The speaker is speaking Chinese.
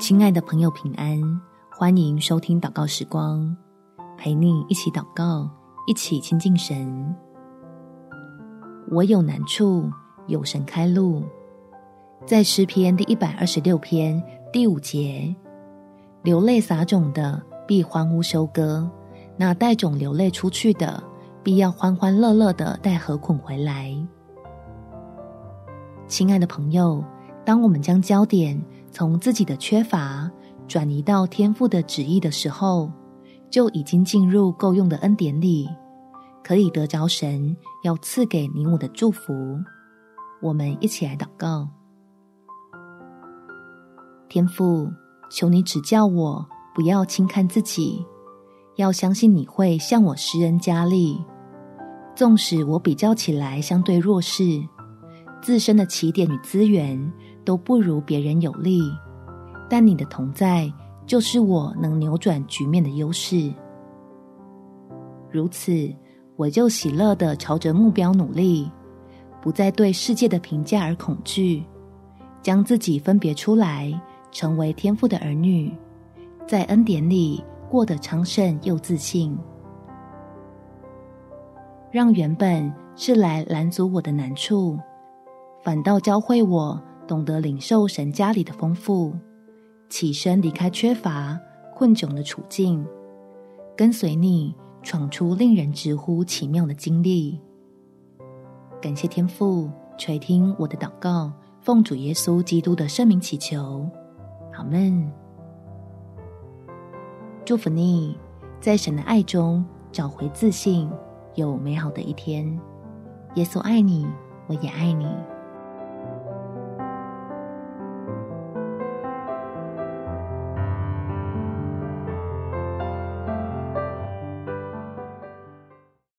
亲爱的朋友，平安！欢迎收听祷告时光，陪你一起祷告，一起亲近神。我有难处，有神开路。在诗篇第一百二十六篇第五节，流泪撒种的必欢呼收割，那带种流泪出去的，必要欢欢乐乐的带禾捆回来。亲爱的朋友，当我们将焦点从自己的缺乏转移到天父的旨意的时候，就已经进入够用的恩典里，可以得着神要赐给你我的祝福。我们一起来祷告：天父，求你指教我，不要轻看自己，要相信你会向我施恩加力。纵使我比较起来相对弱势，自身的起点与资源都不如别人有力，但你的同在就是我能扭转局面的优势。如此，我就喜乐地朝着目标努力，不再对世界的评价而恐惧，将自己分别出来，成为天赋的儿女，在恩典里过得昌盛又自信，让原本是来拦阻我的难处，反倒教会我懂得领受神家里的丰富，起身离开缺乏困窘的处境，跟随你闯出令人直呼奇妙的经历。感谢天父垂听我的祷告，奉主耶稣基督的圣名祈求，阿们。祝福你，在神的爱中找回自信，有美好的一天。耶稣爱你，我也爱你。